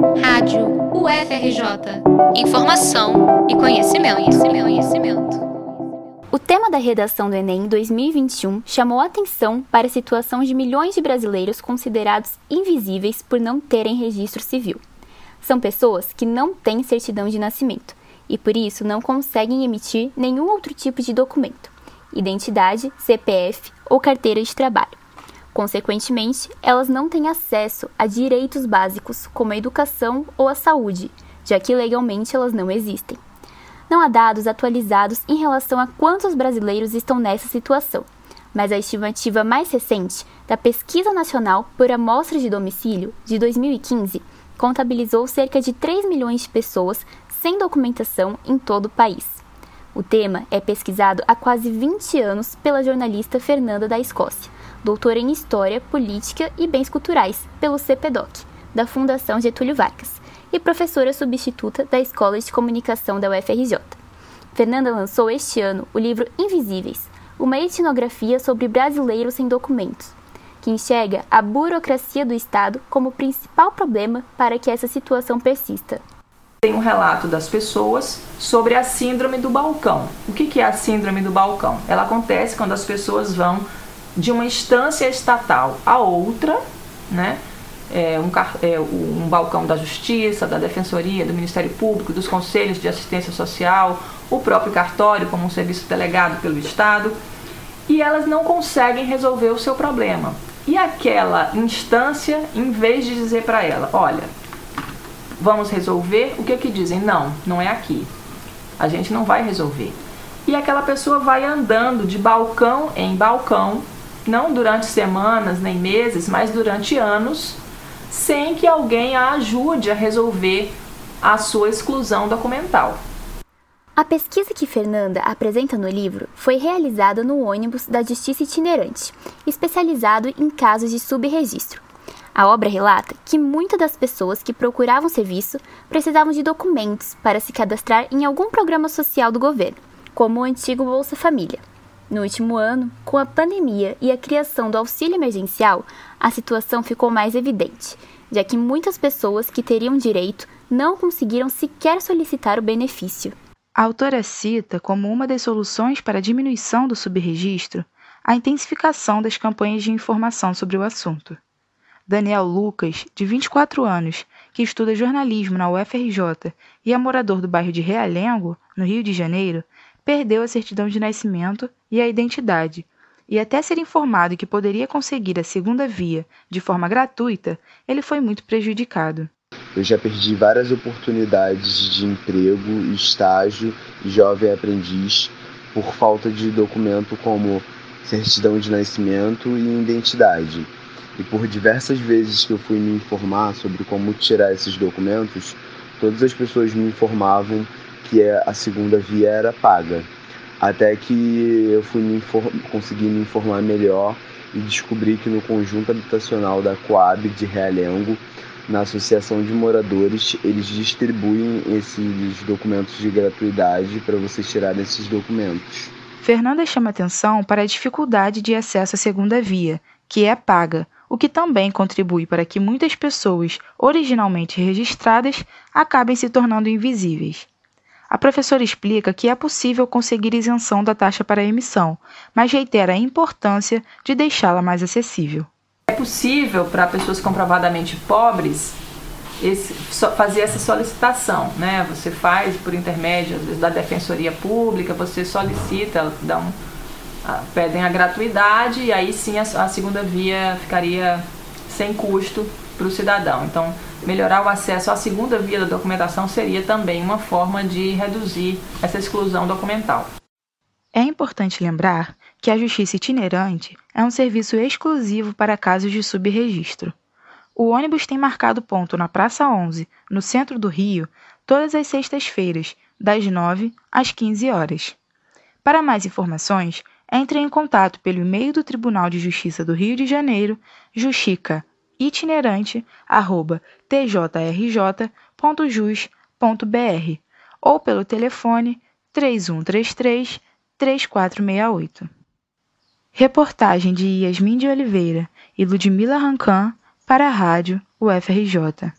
Rádio UFRJ. Informação e conhecimento, conhecimento, conhecimento. O tema da redação do Enem 2021 chamou atenção para a situação de milhões de brasileiros considerados invisíveis por não terem registro civil. São pessoas que não têm certidão de nascimento e por isso não conseguem emitir nenhum outro tipo de documento, identidade, CPF ou carteira de trabalho. Consequentemente, elas não têm acesso a direitos básicos como a educação ou a saúde, já que legalmente elas não existem. Não há dados atualizados em relação a quantos brasileiros estão nessa situação, mas a estimativa mais recente da Pesquisa Nacional por Amostra de Domicílio, de 2015, contabilizou cerca de 3 milhões de pessoas sem documentação em todo o país. O tema é pesquisado há quase 20 anos pela jornalista Fernanda da Escócia, doutora em História, Política e Bens Culturais pelo CPDOC, da Fundação Getúlio Vargas e professora substituta da Escola de Comunicação da UFRJ. Fernanda lançou este ano o livro Invisíveis, uma etnografia sobre brasileiros sem documentos, que enxerga a burocracia do Estado como principal problema para que essa situação persista. Tem um relato das pessoas sobre a síndrome do balcão. O que é a síndrome do balcão? Ela acontece quando as pessoas vão de uma instância estatal a outra, né? é, um, é, um balcão da Justiça, da Defensoria, do Ministério Público, dos Conselhos de Assistência Social, o próprio cartório como um serviço delegado pelo Estado, e elas não conseguem resolver o seu problema. E aquela instância, em vez de dizer para ela, olha, vamos resolver, o que que dizem? Não, não é aqui. A gente não vai resolver. E aquela pessoa vai andando de balcão em balcão, não durante semanas nem meses, mas durante anos, sem que alguém a ajude a resolver a sua exclusão documental. A pesquisa que Fernanda apresenta no livro foi realizada no ônibus da Justiça Itinerante, especializado em casos de subregistro. A obra relata que muitas das pessoas que procuravam serviço precisavam de documentos para se cadastrar em algum programa social do governo, como o antigo Bolsa Família. No último ano, com a pandemia e a criação do auxílio emergencial, a situação ficou mais evidente, já que muitas pessoas que teriam direito não conseguiram sequer solicitar o benefício. A autora cita como uma das soluções para a diminuição do subregistro a intensificação das campanhas de informação sobre o assunto. Daniel Lucas, de 24 anos, que estuda jornalismo na UFRJ e é morador do bairro de Realengo, no Rio de Janeiro, perdeu a certidão de nascimento e a identidade, e até ser informado que poderia conseguir a segunda via de forma gratuita, ele foi muito prejudicado. Eu já perdi várias oportunidades de emprego, estágio e jovem aprendiz por falta de documento como certidão de nascimento e identidade. E por diversas vezes que eu fui me informar sobre como tirar esses documentos, todas as pessoas me informavam que é a segunda via era paga. Até que eu fui me consegui me informar melhor e descobri que no conjunto habitacional da Coab de Realengo, na Associação de Moradores, eles distribuem esses documentos de gratuidade para você tirar esses documentos. Fernanda chama atenção para a dificuldade de acesso à segunda via, que é paga, o que também contribui para que muitas pessoas originalmente registradas acabem se tornando invisíveis. A professora explica que é possível conseguir isenção da taxa para emissão, mas reitera a importância de deixá-la mais acessível. É possível para pessoas comprovadamente pobres esse, fazer essa solicitação, né? Você faz por intermédio vezes, da defensoria pública, você solicita, dá um, pedem a gratuidade e aí sim a, a segunda via ficaria sem custo para o cidadão. Então melhorar o acesso à segunda via da documentação seria também uma forma de reduzir essa exclusão documental. É importante lembrar que a Justiça Itinerante é um serviço exclusivo para casos de subregistro. O ônibus tem marcado ponto na Praça 11, no centro do Rio, todas as sextas-feiras, das 9 às 15 horas. Para mais informações, entre em contato pelo e-mail do Tribunal de Justiça do Rio de Janeiro, justiça itinerante@tjrj.jus.br ou pelo telefone 3133 3468. Reportagem de Yasmin de Oliveira e Ludmila Rancan para a Rádio UFRJ.